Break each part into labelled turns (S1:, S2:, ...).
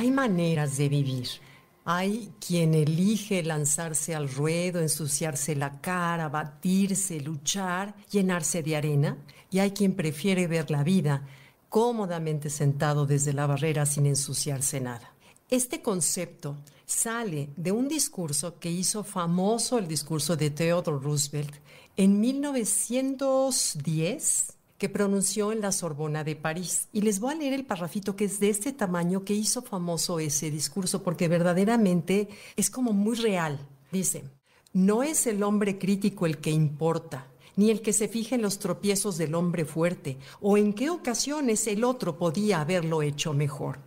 S1: Hay maneras de vivir. Hay quien elige lanzarse al ruedo, ensuciarse la cara, batirse, luchar, llenarse de arena, y hay quien prefiere ver la vida cómodamente sentado desde la barrera sin ensuciarse nada. Este concepto sale de un discurso que hizo famoso el discurso de Theodore Roosevelt en 1910 que pronunció en la Sorbona de París. Y les voy a leer el parrafito que es de este tamaño que hizo famoso ese discurso, porque verdaderamente es como muy real. Dice, no es el hombre crítico el que importa, ni el que se fija en los tropiezos del hombre fuerte, o en qué ocasiones el otro podía haberlo hecho mejor.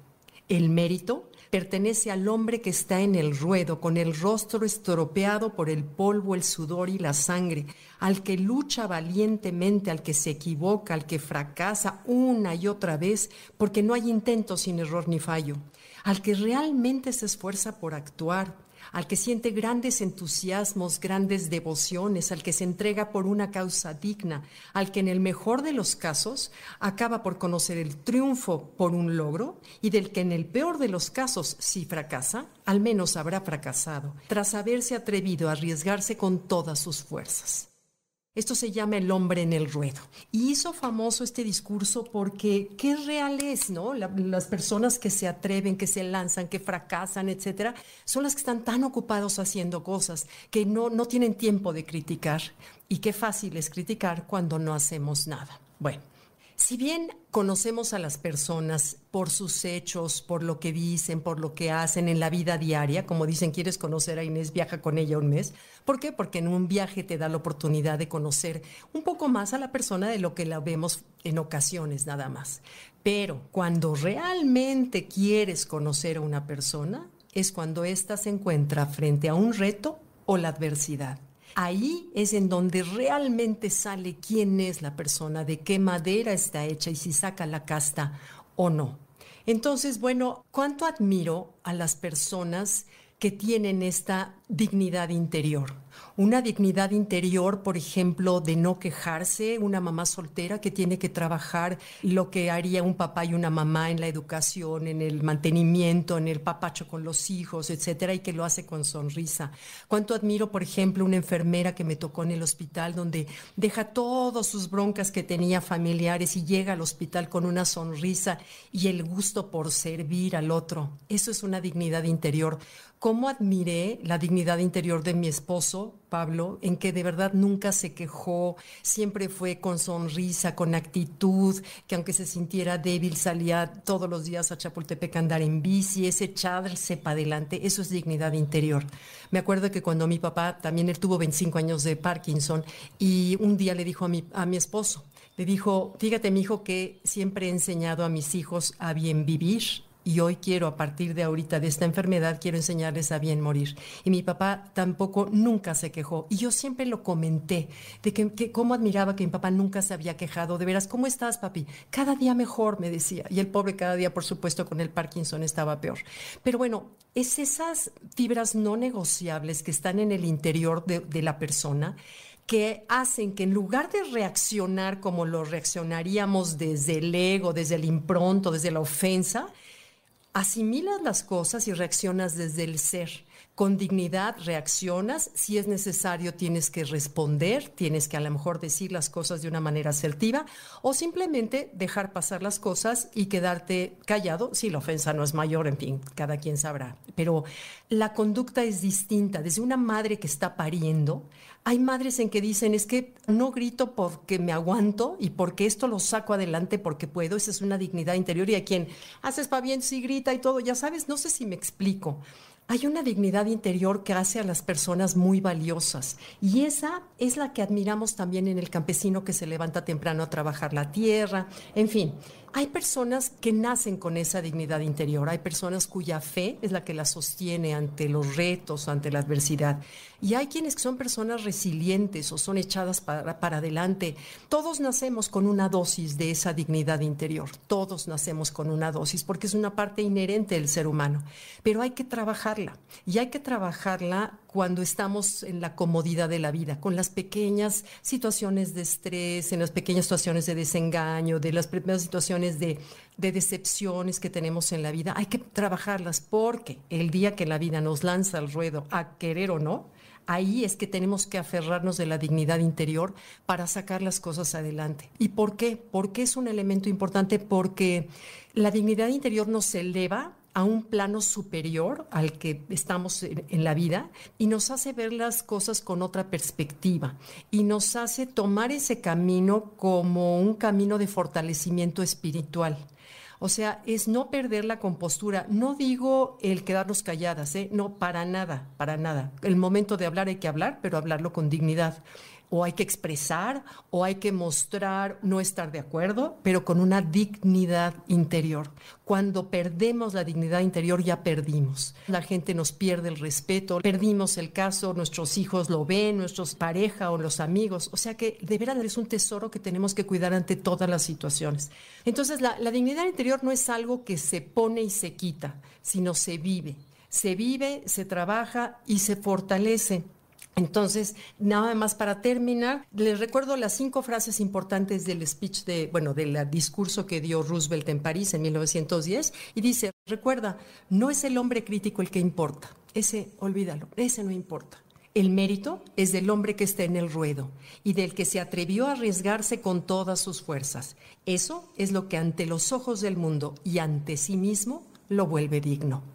S1: El mérito pertenece al hombre que está en el ruedo, con el rostro estropeado por el polvo, el sudor y la sangre, al que lucha valientemente, al que se equivoca, al que fracasa una y otra vez, porque no hay intento sin error ni fallo, al que realmente se esfuerza por actuar, al que siente grandes entusiasmos, grandes devociones, al que se entrega por una causa digna, al que en el mejor de los casos acaba por conocer el triunfo por un logro y del que en el peor de los casos, si fracasa, al menos habrá fracasado, tras haberse atrevido a arriesgarse con todas sus fuerzas. Esto se llama el hombre en el ruedo. Y hizo famoso este discurso porque qué real es, ¿no? las personas que se atreven, que se lanzan, que fracasan, etcétera, son las que están tan ocupados haciendo cosas que no, no tienen tiempo de criticar. Y qué fácil es criticar cuando no hacemos nada. Bueno, si bien conocemos a las personas por sus hechos, por lo que dicen, por lo que hacen en la vida diaria, como dicen, quieres conocer a Inés, viaja con ella un mes. ¿Por qué? Porque en un viaje te da la oportunidad de conocer un poco más a la persona de lo que la vemos en ocasiones nada más. Pero cuando realmente quieres conocer a una persona, es cuando ésta se encuentra frente a un reto o la adversidad. Ahí es en donde realmente sale quién es la persona, de qué madera está hecha y si saca la casta o no. Entonces, bueno, ¿cuánto admiro a las personas que tienen esta dignidad interior? Una dignidad interior, por ejemplo, de no quejarse, una mamá soltera que tiene que trabajar lo que haría un papá y una mamá en la educación, en el mantenimiento, en el papacho con los hijos, etcétera, y que lo hace con sonrisa. Cuánto admiro, por ejemplo, una enfermera que me tocó en el hospital donde deja todas sus broncas que tenía familiares y llega al hospital con una sonrisa y el gusto por servir al otro. Eso es una dignidad interior. ¿Cómo admiré la dignidad interior de mi esposo, Pablo, en que de verdad nunca se quejó, siempre fue con sonrisa, con actitud, que aunque se sintiera débil salía todos los días a Chapultepec a andar en bici, ese echarse para adelante, eso es dignidad interior. Me acuerdo que cuando mi papá, también él tuvo 25 años de Parkinson, y un día le dijo a mi, a mi esposo, le dijo, fíjate mi hijo que siempre he enseñado a mis hijos a bien vivir, y hoy quiero, a partir de ahorita, de esta enfermedad, quiero enseñarles a bien morir. Y mi papá tampoco nunca se quejó. Y yo siempre lo comenté, de que, cómo admiraba que mi papá nunca se había quejado. De veras, ¿cómo estás, papi? Cada día mejor, me decía. Y el pobre cada día, por supuesto, con el Parkinson estaba peor. Pero bueno, es esas fibras no negociables que están en el interior de, de la persona que hacen que en lugar de reaccionar como lo reaccionaríamos desde el ego, desde el impronto, desde la ofensa, asimilas las cosas y reaccionas desde el ser. Con dignidad reaccionas, si es necesario tienes que responder, tienes que a lo mejor decir las cosas de una manera asertiva o simplemente dejar pasar las cosas y quedarte callado si la ofensa no es mayor, en fin, cada quien sabrá. Pero la conducta es distinta. Desde una madre que está pariendo, hay madres en que dicen, es que no grito porque me aguanto y porque esto lo saco adelante porque puedo, esa es una dignidad interior y a quien haces pa' bien, sí grita y todo, ya sabes, no sé si me explico. Hay una dignidad interior que hace a las personas muy valiosas y esa es la que admiramos también en el campesino que se levanta temprano a trabajar la tierra, en fin. Hay personas que nacen con esa dignidad interior, hay personas cuya fe es la que la sostiene ante los retos, ante la adversidad. Y hay quienes son personas resilientes o son echadas para, para, adelante. Todos nacemos con una dosis de esa dignidad interior, todos nacemos con una dosis porque es una parte inherente del ser humano, pero hay que trabajarla y hay que trabajarla cuando estamos en la comodidad de la vida, con las pequeñas situaciones de estrés, en las pequeñas situaciones de desengaño, de las primeras situaciones de, de decepciones que tenemos en la vida. Hay que trabajarlas porque el día que la vida nos lanza al ruedo, a querer o no, ahí es que tenemos que aferrarnos de la dignidad interior para sacar las cosas adelante. ¿Y por qué? Porque es un elemento importante porque la dignidad interior nos eleva a un plano superior al que estamos en, la vida y nos hace ver las cosas con otra perspectiva y nos hace tomar ese camino como un camino de fortalecimiento espiritual. O sea, es no perder la compostura. No digo el quedarnos calladas, ¿eh? no, para nada, para nada. El momento de hablar hay que hablar, pero hablarlo con dignidad o hay que expresar o hay que mostrar no estar de acuerdo, pero con una dignidad interior. Cuando perdemos la dignidad interior ya perdimos. La gente nos pierde el respeto, perdimos el caso, nuestros hijos lo ven, nuestros pareja o los amigos. O sea que de verdad es un tesoro que tenemos que cuidar ante todas las situaciones. Entonces la dignidad interior no es algo que se pone y se quita, sino se vive. Se vive, se trabaja y se fortalece. Entonces, nada más para terminar, les recuerdo las cinco frases importantes del speech de, bueno, del discurso que dio Roosevelt en París en 1910 y dice, recuerda, no es el hombre crítico el que importa, ese, olvídalo, ese no importa. El mérito es del hombre que está en el ruedo y del que se atrevió a arriesgarse con todas sus fuerzas. Eso es lo que ante los ojos del mundo y ante sí mismo lo vuelve digno.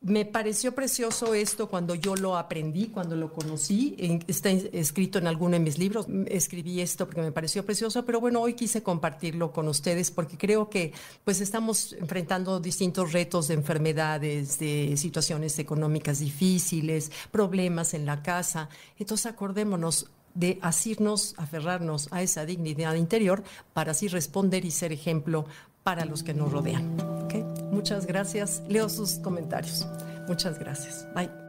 S1: Me pareció precioso esto cuando yo lo aprendí, cuando lo conocí. Está escrito en alguno de mis libros. Escribí esto porque me pareció precioso, pero bueno, hoy quise compartirlo con ustedes porque creo que pues estamos enfrentando distintos retos de enfermedades, de situaciones económicas difíciles, problemas en la casa. Entonces acordémonos de asirnos, aferrarnos a esa dignidad interior para así responder y ser ejemplo para los que nos rodean. Muchas gracias. Leo sus comentarios. Muchas gracias. Bye.